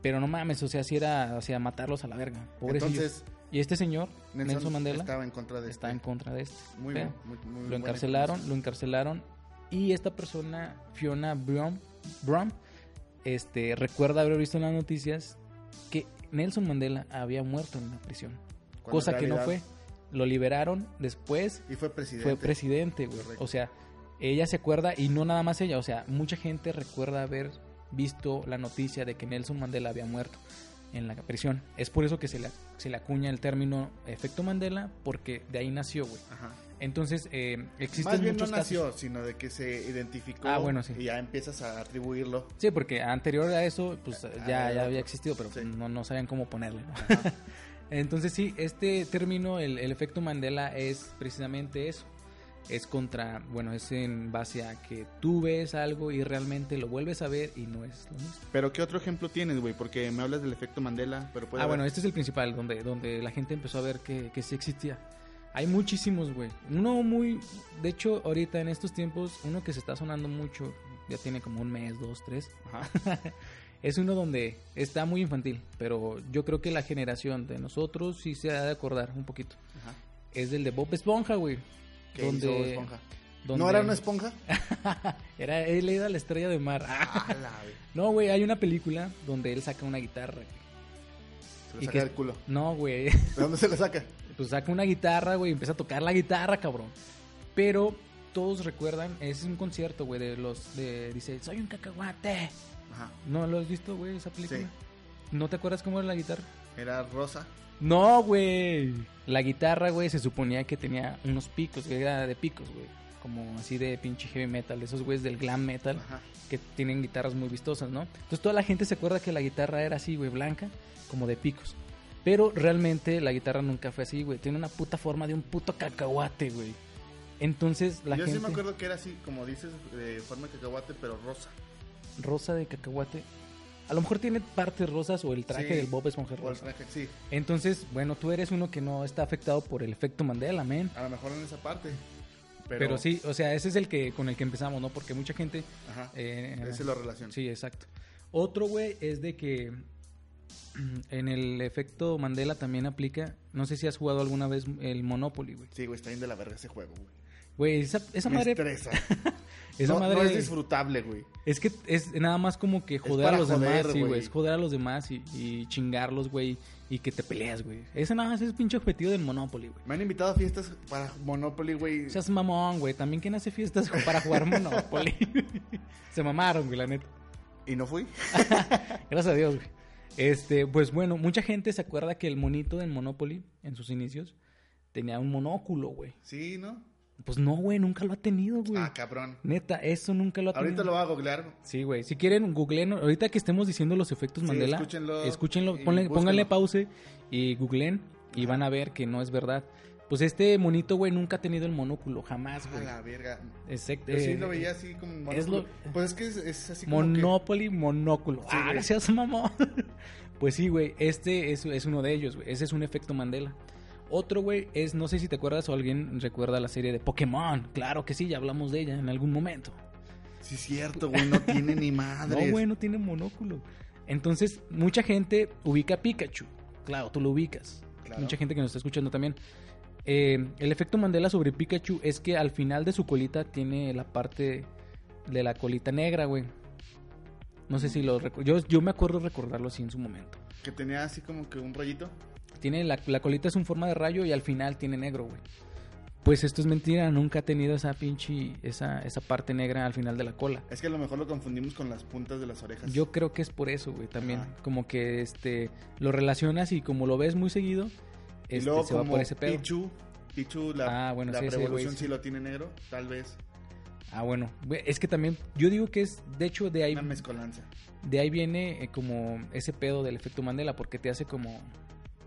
Pero no mames, o sea, si era, o sea, matarlos a la verga. Pobrecillos. Entonces, y este señor, Nelson, Nelson, Mandela, estaba en contra de está este. en contra de esto. Muy bien. muy- muy Lo encarcelaron, lo encarcelaron. Y esta persona, Fiona Brom, Brom, este, recuerda haber visto en las noticias que Nelson Mandela había muerto en la prisión. Cosa que no fue. Lo liberaron después, Y fue presidente. fue presidente, güey. O sea, ella se acuerda, y no nada más ella, o sea, mucha gente recuerda haber visto la noticia de que Nelson Mandela había muerto en la prisión. Es por eso que se le, se le acuña el término efecto Mandela, porque de ahí nació, güey. Ajá. Entonces, eh, existen Más bien no muchos casos. nació, sino de que se identificó. Ah, bueno, sí. Y ya empiezas a atribuirlo. Sí, porque anterior a eso, pues Ah, ya, ya había existido, pero Sí. no, no sabían cómo ponerle. ¿no? Ajá. Entonces sí, este término, el, el efecto Mandela, es precisamente eso. Es contra, bueno, es en base a que tú ves algo y realmente lo vuelves a ver y no es lo mismo. Pero ¿qué otro ejemplo tienes, güey? Porque me hablas del efecto Mandela, pero puede Ah, haber- bueno, este es el principal, donde, donde la gente empezó a ver que, que sí existía. Hay muchísimos, güey. Uno muy, de hecho, ahorita en estos tiempos, uno que se está sonando mucho, ya tiene como un mes, dos, tres, Ajá. es uno donde está muy infantil, pero yo creo que la generación de nosotros sí se ha de acordar un poquito. Ajá. Es del de Bob Esponja, güey. ¿Qué donde, hizo Esponja? donde- ¿No era una esponja? era, él era la estrella de mar. Ah, la. No, güey, hay una película donde él saca una guitarra. Se lo ¿Y saca qué- del culo. No, güey. ¿De dónde se lo saca? Pues saca una guitarra, güey, y empieza a tocar la guitarra, cabrón. Pero todos recuerdan, ese es un concierto, güey, de los, de, dice, soy un cacahuate. Ajá. ¿No lo has visto, güey, esa película? Sí. ¿No te acuerdas cómo era la guitarra? Era rosa. No, güey. La guitarra, güey, se suponía que tenía unos picos, que era de picos, güey. Como así de pinche heavy metal, esos güeyes del glam metal Ajá. que tienen guitarras muy vistosas, ¿no? Entonces toda la gente se acuerda que la guitarra era así, güey, blanca, como de picos. Pero realmente la guitarra nunca fue así, güey. Tiene una puta forma de un puto cacahuate, güey. Entonces la Yo gente sí me acuerdo que era así, como dices, de forma de cacahuate, pero rosa. Rosa de cacahuate. A lo mejor tiene partes rosas o el traje Sí. del Bob Esponja O el rosa. traje, sí. Entonces, bueno, tú eres uno que no está afectado por el efecto Mandela, man. A lo mejor en esa parte. Pero, Pero, sí, o sea, ese es el que con el que empezamos, ¿no? Porque mucha gente... Ajá. eh, Ese lo relaciona. Sí, exacto. Otro, güey, es de que en el efecto Mandela también aplica... No sé si has jugado alguna vez el Monopoly, güey. Sí, güey, está bien de la verga ese juego, güey. Güey, esa, esa Me madre... estresa. Esa no, madre... no es disfrutable, güey. Es que es nada más como que joder a los joder, demás, sí, güey. Es joder a los demás y, y chingarlos, güey. Y que te peleas, güey. Ese nada más es el pinche objetivo del Monopoly, güey. Me han invitado a fiestas para Monopoly, güey. Seas mamón, güey. También quien hace fiestas para jugar Monopoly. Se mamaron, güey, la neta. Y no fui. Gracias a Dios, güey. Este, pues bueno, mucha gente se acuerda que el monito del Monopoly, en sus inicios, tenía un monóculo, güey. Sí, ¿no? Pues no, güey, nunca lo ha tenido, güey. Ah, cabrón. Neta, eso nunca lo ha tenido. Ahorita lo voy a googlear. Sí, güey. Si quieren, googleen. Ahorita que estemos diciendo los efectos Sí, Mandela, escúchenlo escúchenlo, ponle- pónganle pause y googleen y Ajá. van a ver que no es verdad. Pues este monito, güey, nunca ha tenido el monóculo, jamás, A güey. la verga. Exacto. Yo sí eh, lo veía así como un es monóculo. lo- Pues es que es, es así como que... Monopoly, monóculo. Sí, ah, gracias, mamá. pues sí, güey. Este es, es uno de ellos, güey. Ese es un efecto Mandela. Otro, güey, es, no sé si te acuerdas o alguien recuerda la serie de Pokémon. Claro que sí, ya hablamos de ella en algún momento. Sí, es cierto, güey. No tiene ni madre. No, güey, no tiene monóculo. Entonces, mucha gente ubica a Pikachu. Claro, tú lo ubicas. Claro. Mucha gente que nos está escuchando también. Eh, el efecto Mandela sobre Pikachu es que al final de su colita tiene la parte de la colita negra, güey. No sé si lo recu- yo, yo me acuerdo recordarlo así en su momento. Que tenía así como que un rollito. Tiene la, la colita es en forma de rayo y al final tiene negro, güey. Pues esto es mentira, nunca ha tenido esa pinche, esa, esa parte negra al final de la cola. Es que a lo mejor lo confundimos con las puntas de las orejas. Yo creo que es por eso, güey, también. Ajá. Como que este lo relacionas y como lo ves muy seguido, Y este, luego se va como por ese pedo. Pichu, Pichu, la, Ah, bueno, la sí, revolución sí lo tiene negro, tal vez. Ah, bueno, es que también yo digo que es de hecho de ahí Una mezcolanza. de ahí viene eh, como ese pedo del efecto Mandela porque te hace como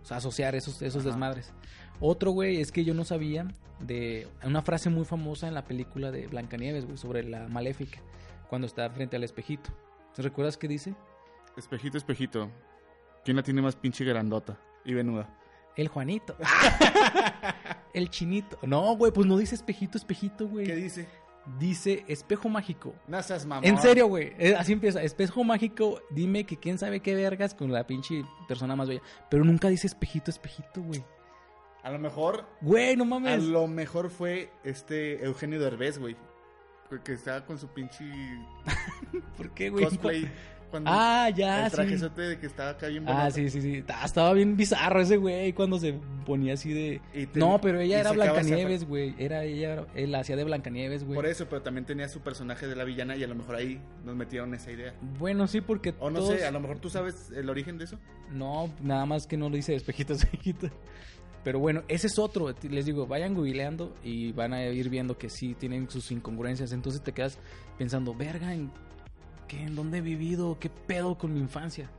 o sea, asociar esos esos Ajá. desmadres. Otro, güey, es que yo no sabía de una frase muy famosa en la película de Blancanieves, güey, sobre la maléfica cuando está frente al espejito. ¿Te recuerdas qué dice? Espejito, espejito. ¿Quién la tiene más pinche grandota y venuda? El Juanito. el chinito. No, güey, pues no dice espejito, espejito, güey. ¿Qué dice? Dice espejo mágico. No seas mamón. En serio, güey. Eh, Así empieza. Espejo mágico, dime que quién sabe qué vergas con la pinche persona más bella. Pero nunca dice espejito, espejito, güey. A lo mejor, Güey, no a mames. lo mejor fue este Eugenio Derbez, güey. Que estaba con su pinche ¿Por qué, güey? cosplay. Cuando Ah, ya, el sí. trajezote de que estaba acá bien Ah, bonito. sí, sí, sí. Ah, Estaba bien bizarro ese güey cuando se ponía así de... Te- No, pero ella y era Blancanieves, güey. Era ella, él hacía de Blancanieves, güey. Por eso, pero también tenía su personaje de la villana y a lo mejor ahí nos metieron esa idea. Bueno, sí, porque O no todos- sé, a lo mejor tú sabes el origen de eso. No, nada más que no lo dice espejito, espejito. Pero bueno, ese es otro. Les digo, vayan googleando y van a ir viendo que sí tienen sus incongruencias. Entonces te quedas pensando, verga, ¿en, qué, ¿en dónde he vivido? ¿Qué pedo con mi infancia?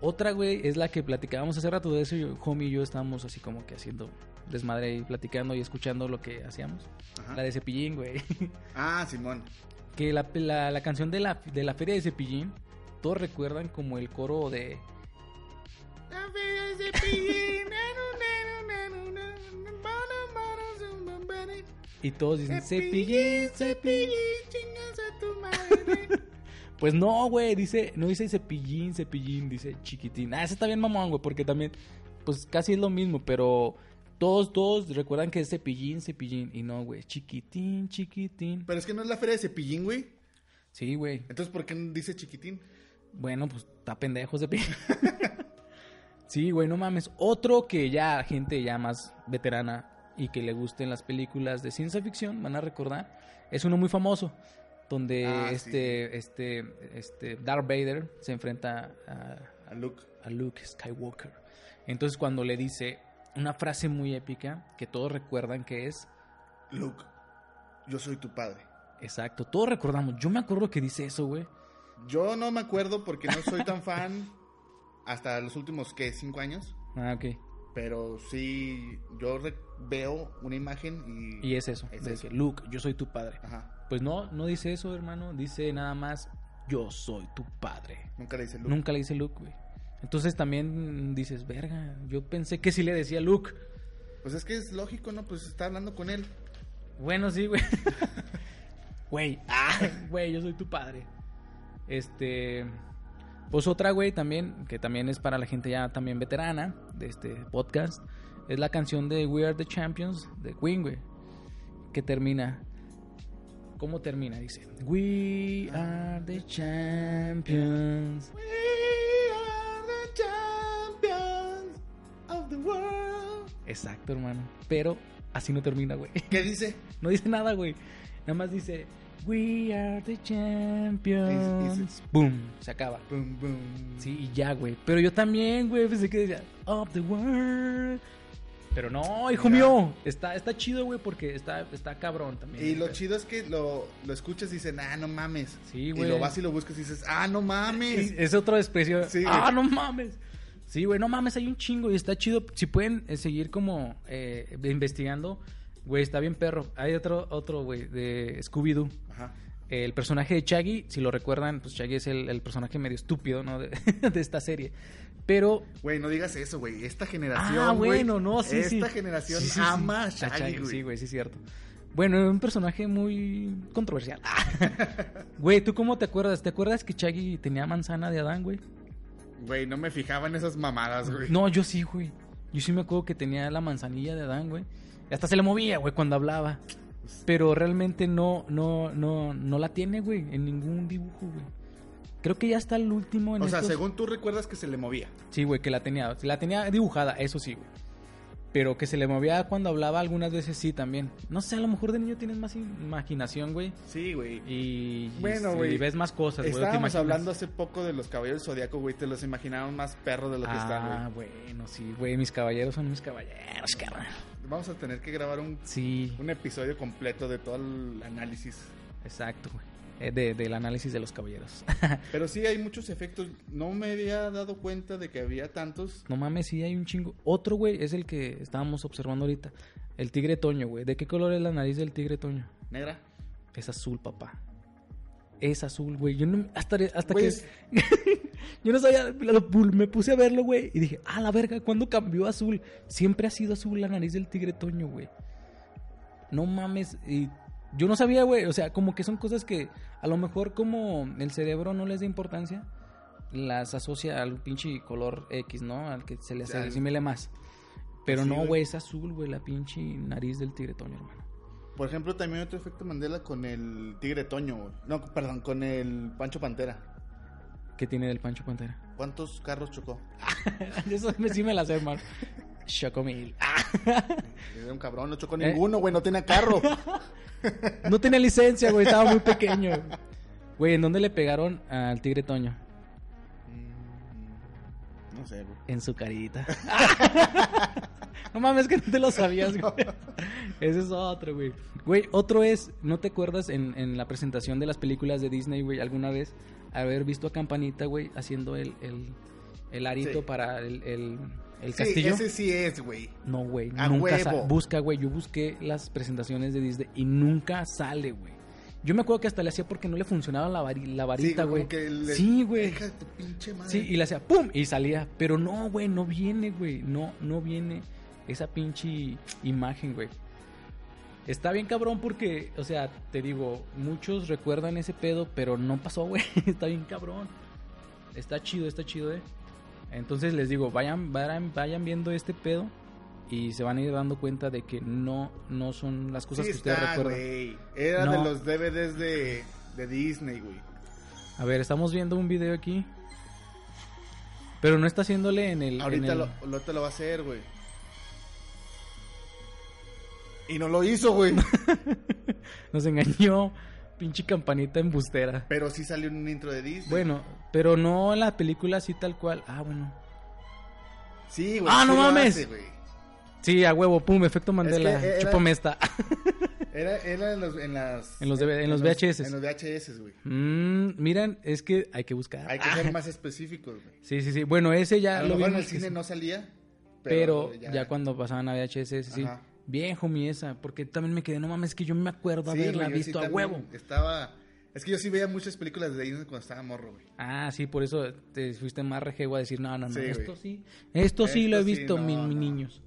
Otra, güey, es la que platicábamos hace rato. De eso, yo, homie y yo estábamos así como que haciendo desmadre y platicando y escuchando lo que hacíamos. Ajá. La de Cepillín, güey. Ah, Simón. que la, la, la canción de la, de la feria de Cepillín, todos recuerdan como el coro de... Y todos dicen, Cepillín, Cepillín. Pues no, güey, dice, no dice cepillín, cepillín, dice chiquitín. Ah, ese está bien mamón, güey, porque también, pues casi es lo mismo, pero todos, todos recuerdan que es cepillín, cepillín. Y no, güey, chiquitín, chiquitín. Pero es que no es la feria de Cepillín, güey. Sí, güey. Entonces, ¿por qué dice chiquitín? Bueno, pues está pendejo cepillín. sí, güey, no mames. Otro que ya, gente ya más veterana y que le gusten las películas de ciencia ficción, van a recordar, es uno muy famoso. Donde Ah, sí. este, este, este, Darth Vader se enfrenta a, A Luke. a Luke Skywalker. Entonces cuando le dice una frase muy épica que todos recuerdan que es Luke, yo soy tu padre. exacto, todos recordamos. Yo me acuerdo que dice eso, güey. Yo no me acuerdo porque no soy tan fan hasta los últimos, ¿qué? ¿Cinco años? Ah, ok. Pero sí, yo veo una imagen y... Y es eso, Es de eso. que Luke, yo soy tu padre. Ajá. Pues no, no dice eso, hermano. Dice nada más, yo soy tu padre. Nunca le dice Luke. Nunca le dice Luke, güey. Entonces también dices, verga, yo pensé que sí le decía Luke. Pues es que es lógico, ¿no? Pues está hablando con él. Bueno, sí, güey. Güey, ah, güey, yo soy tu padre. Este, pues otra, güey, también, que también es para la gente ya también veterana de este podcast, es la canción de We Are the Champions de Queen, güey, que termina. ¿Cómo termina? Dice, We are the champions. Exacto, hermano. Pero así no termina, güey. ¿Qué dice? No dice nada, güey. Nada más dice, We are the champions. Dice- Boom, se acaba. Boom, boom. Sí, y ya, güey. Pero yo también, güey, pensé que decía, Of the world. Pero no, hijo Mira. mío. Está, está chido, güey, porque está, está cabrón también. Y lo chido es que lo, lo escuchas y dicen, ah, no mames. Sí, Y güey. lo vas y lo buscas y dices, ah, no mames. Es, es otro desprecio. Sí, ah, güey. no mames. Sí, güey, no mames, hay un chingo y está chido. Si pueden eh, seguir como eh, investigando, güey, está bien perro. Hay otro, otro, güey, de Scooby-Doo. Ajá. El personaje de Shaggy, si lo recuerdan, pues Shaggy es el, el personaje medio estúpido, ¿no? De, de esta serie. Pero Güey, no digas eso, güey. Esta generación. Ah, bueno, no, sí, sí. Esta generación Sí, sí, sí. ama a Shaggy, güey. Sí, güey, sí, es cierto. Bueno, es un personaje muy controversial. Güey, ¿tú cómo te acuerdas? ¿Te acuerdas que Shaggy tenía manzana de Adán, güey? Güey, no me fijaba en esas mamadas, güey. No, yo sí, güey. Yo sí me acuerdo que tenía la manzanilla de Adán, güey. Y hasta se le movía, güey, cuando hablaba. Pero realmente no, no, no, no la tiene, güey, en ningún dibujo, güey. Creo que ya está el último en O sea, estos- según tú recuerdas que se le movía. Sí, güey, que la tenía. La tenía dibujada, eso sí, güey. Pero que se le movía cuando hablaba algunas veces sí también. No sé, a lo mejor de niño tienes más imaginación, güey. Sí, güey. Y, Bueno, y güey. ves más cosas, güey. Estábamos hablando hace poco de los caballeros zodiaco, güey. Te los imaginaron más perros de lo que están, Ah, bueno, sí, güey. Mis caballeros son mis caballeros, cabrón. Vamos a tener que grabar un, Sí, un episodio completo de todo el análisis. exacto, güey. Eh, de- del análisis de los caballeros. Pero sí hay muchos efectos. No me había dado cuenta de que había tantos. no mames, sí hay un chingo. Otro, güey, es el que estábamos observando ahorita. El tigre toño, güey. ¿De qué color es la nariz del tigre toño? Negra. Es azul, papá. Es azul, güey. Yo no, hasta, hasta Güey, que. yo no sabía. lo- me puse a verlo, güey. Y dije, ah, la verga, ¿cuándo cambió azul? Siempre ha sido azul la nariz del tigre toño, güey. No mames. Y yo no sabía, güey. O sea, como que son cosas que a lo mejor, como el cerebro no les da importancia, las asocia al pinche color X, ¿no? Al que se les Al- asimile más. Pero Sí, no, güey. es azul, güey, la pinche nariz del tigre toño, hermano. Por ejemplo, también otro efecto Mandela con el tigre Toño, güey. No, perdón, con el Pancho Pantera. ¿Qué tiene del Pancho Pantera? ¿Cuántos carros chocó? Eso sí me la sé, hermano. Chocomil. Era un cabrón, no chocó ¿Eh? ninguno, güey, no tenía carro. No tenía licencia, güey. Estaba muy pequeño. Güey, ¿en dónde le pegaron al tigre Toño? Mm, no sé, güey. En su carita. no mames, que no te lo sabías, güey. Ese es otro, güey. Güey, otro es, ¿no te acuerdas en, en la presentación de las películas de Disney, güey, alguna vez haber visto a Campanita, güey, haciendo el, el, el arito Sí. para el, el, el Sí, castillo? ese sí es, güey. No, güey. Nunca huevo. Busca, güey. Yo busqué las presentaciones de Disney y nunca sale, güey. Yo me acuerdo que hasta le hacía porque no le funcionaba la, vari- la varita, Sí, güey. Sí, güey. Sí, y le hacía ¡pum! Y salía. Pero no, güey, no viene, güey. No, no viene esa pinche imagen, güey. Está bien cabrón porque, o sea, te digo, muchos recuerdan ese pedo, pero no pasó, güey. Está bien cabrón. Está chido, está chido, eh. Entonces les digo, vayan, vayan, vayan viendo este pedo y se van a ir dando cuenta de que no, no son las cosas Sí que ustedes está, recuerdan. Era No. de los DVDs de, de Disney, güey. A ver, estamos viendo un video aquí. Pero no está haciéndole en el. Ahorita en el- lo, lo, te lo va a hacer, güey. Y no lo hizo, güey. Nos engañó. Pinche campanita embustera. Pero sí salió en un intro de Disney. Bueno, pero no en la película así tal cual. Ah, bueno. Sí, güey. ¡Ah, no mames! hace. Sí, a huevo, pum, efecto Mandela. era- Chúpame esta. Era, era en los, en las... En los en los VHS. En los VHS, güey. Mm, miren, es que hay que buscar. Hay que Ah, ser más específicos, güey. Sí, sí, sí. Bueno, ese ya A lo lo mejor en el cine sí. no salía. Pero, ya... cuando pasaban a VHS, sí. Ajá. Bien, homie, esa. Porque también me quedé, no mames, que yo me acuerdo haberla sí visto a huevo. Estaba... Es que yo sí veía muchas películas de Disney cuando estaba morro, güey. Ah, sí, por eso te fuiste más rejego a decir, no, no, no, Sí, esto sí, esto sí lo he visto, no, mis no. niños.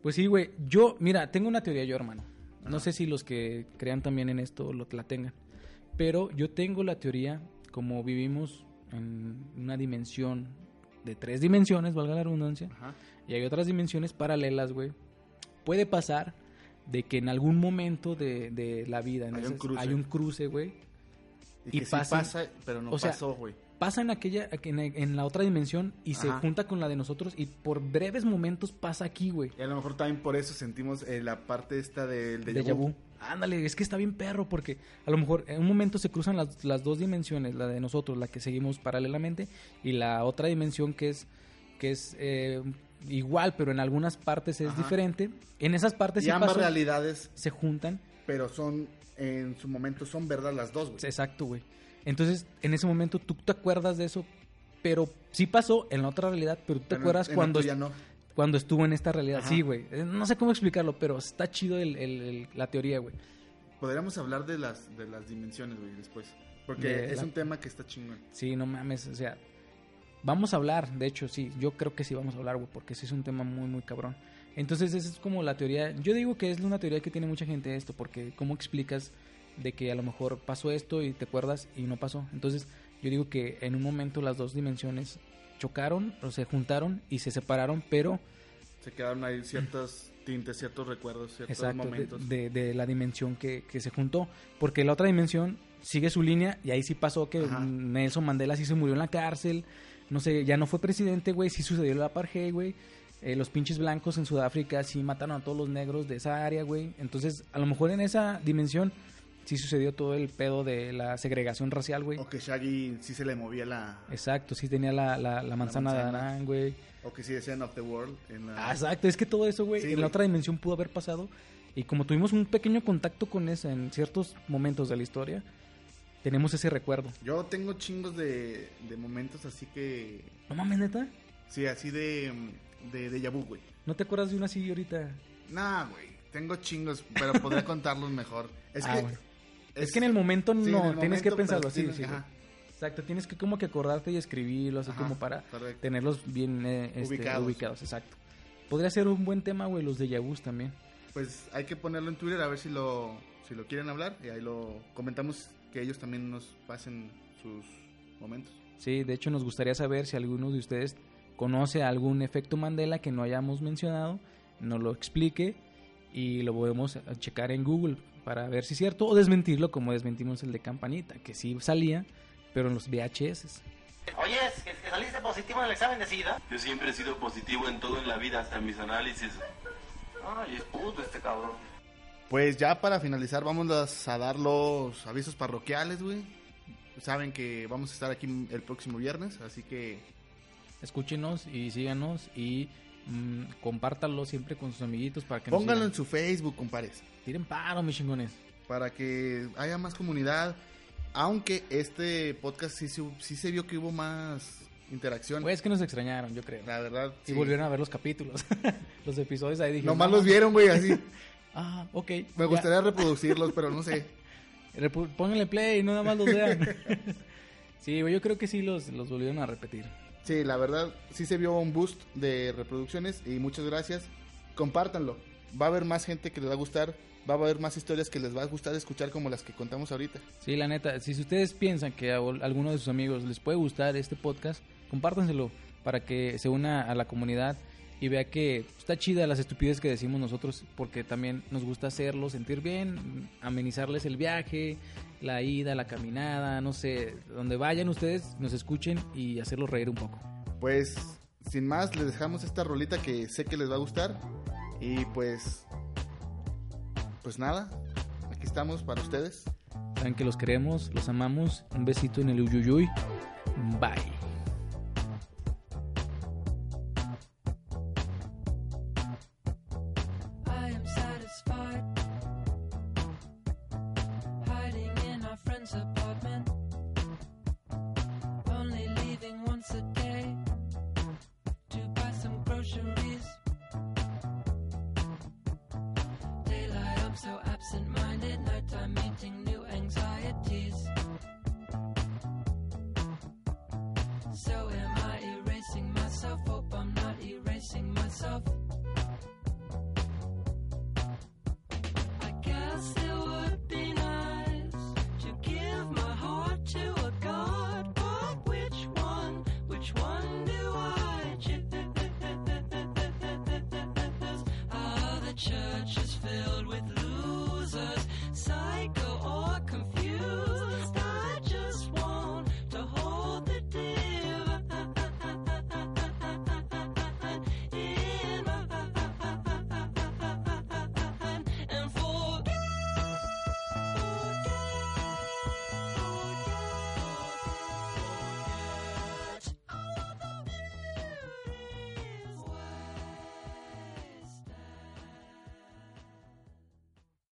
Pues sí, güey, yo, mira, tengo una teoría yo, hermano. No sé si los que crean también en esto lo la tengan, pero yo tengo la teoría, como vivimos en una dimensión de tres dimensiones, valga la redundancia, Ajá. y hay otras dimensiones paralelas, güey. Puede pasar de que en algún momento de, de la vida Hay un cruce. hay un cruce, güey, Y, Y que sí pasan- pasa, pero no o sea, pasó, güey. pasa en aquella en, en la otra dimensión y se junta con la de nosotros y por breves momentos pasa aquí, güey. Y a lo mejor también por eso sentimos eh, la parte esta del De déjà vu. Ándale, es que está bien perro porque a lo mejor en un momento se cruzan las, las dos dimensiones, la de nosotros, la que seguimos paralelamente y la otra dimensión que es que es eh, igual, pero en algunas partes es Ajá. diferente. En esas partes y sí ambas pasó, realidades, se juntan. pero son, en su momento, son verdad las dos, güey. Exacto, güey. Entonces, en ese momento tú te acuerdas de eso, pero sí pasó en la otra realidad, pero tú te Pero acuerdas en cuando, no. cuando estuvo en esta realidad. Ajá. Sí, güey. Eh, No sé cómo explicarlo, pero está chido el- el- el- la teoría, güey. Podríamos hablar de las, de las dimensiones, güey, después. Porque De es la- un tema que está chingón. Sí, no mames, o sea, vamos a hablar, de hecho, sí, yo creo que sí vamos a hablar, güey, porque sí es un tema muy, muy cabrón. Entonces, esa es como la teoría, yo digo que es una teoría que tiene mucha gente esto, porque ¿cómo explicas de que a lo mejor pasó esto y te acuerdas y no pasó? Entonces, yo digo que en un momento las dos dimensiones chocaron o se juntaron y se separaron, pero Se quedaron ahí ciertos tintes, ciertos recuerdos, ciertos exacto, de, momentos. de- de la dimensión que, que se juntó. Porque la otra dimensión sigue su línea y ahí sí pasó que Ajá. Nelson Mandela sí se murió en la cárcel. No sé, ya no fue presidente, güey. Sí sucedió el apartheid, güey. Eh, los pinches blancos en Sudáfrica sí mataron a todos los negros de esa área, güey. Entonces, a lo mejor en esa dimensión sí sucedió todo el pedo de la segregación racial, güey. O que Shaggy sí se le movía la... Exacto, sí tenía la, la, la manzana de manzana. Adán, güey. O que sí decían of the world. En la... Ah, exacto, es que todo eso, güey, Sí, en güey. la otra dimensión pudo haber pasado. Y como tuvimos un pequeño contacto con eso en ciertos momentos de la historia, tenemos ese recuerdo. Yo tengo chingos de, de momentos así que... No mames, neta. Sí, así de... De vu, güey. ¿No te acuerdas de una así ahorita? Nah, güey. Tengo chingos, pero podría contarlos mejor. Es Ah, que... bueno. Es, que en el momento sí, no, el tienes que pensarlo así. sí, ajá, Exacto, tienes que como que acordarte y escribirlo así Ajá, como para correcto. tenerlos bien eh, este, Ubicados. ubicados. Exacto. Podría ser un buen tema, güey, los de vus también. Pues hay que ponerlo en Twitter a ver si lo, si lo quieren hablar. Y ahí lo comentamos que ellos también nos pasen sus momentos. Sí, de hecho nos gustaría saber si alguno de ustedes conoce algún efecto Mandela que no hayamos mencionado, nos lo explique y lo podemos checar en Google para ver si es cierto o desmentirlo como desmentimos el de Campanita, que sí salía, pero en los VHS. Oye, ¿es que, que saliste positivo en el examen de SIDA? Yo siempre he sido positivo en todo en la vida, hasta en mis análisis. Ay, es puto este cabrón. Pues ya para finalizar, vamos a dar los avisos parroquiales, güey. Saben que vamos a estar aquí el próximo viernes, así que Escúchenos y síganos y mm, compártanlo siempre con sus amiguitos para que nos pónganlo en su Facebook, compares. Tiren paro, mis chingones. Para que haya más comunidad. Aunque este podcast sí, se- sí se vio que hubo más interacción. Pues que nos extrañaron, yo creo. La verdad, Y sí. volvieron a ver los capítulos, los episodios ahí dije. Nomás "No, los vieron, güey, así. Ah, ok. Me ya. gustaría reproducirlos, pero no sé. Pónganle play, no nada más los vean. sí, yo creo que sí los, los volvieron a repetir. Sí, la verdad, sí se vio un boost de reproducciones y muchas gracias. Compártanlo. Va a haber más gente que les va a gustar. Va a haber más historias que les va a gustar escuchar como las que contamos ahorita. Sí, la neta, si ustedes piensan que a alguno de sus amigos les puede gustar este podcast, compártanselo para que se una a la comunidad y vea que está chida las estupideces que decimos nosotros, porque también nos gusta hacerlo sentir bien, amenizarles el viaje, la ida, la caminada, no sé, donde vayan ustedes, nos escuchen y hacerlos reír un poco. Pues, sin más, les dejamos esta rolita que sé que les va a gustar. Y pues, pues nada, aquí estamos para ustedes. Saben que los queremos, los amamos, un besito en el uyuyuy, bye.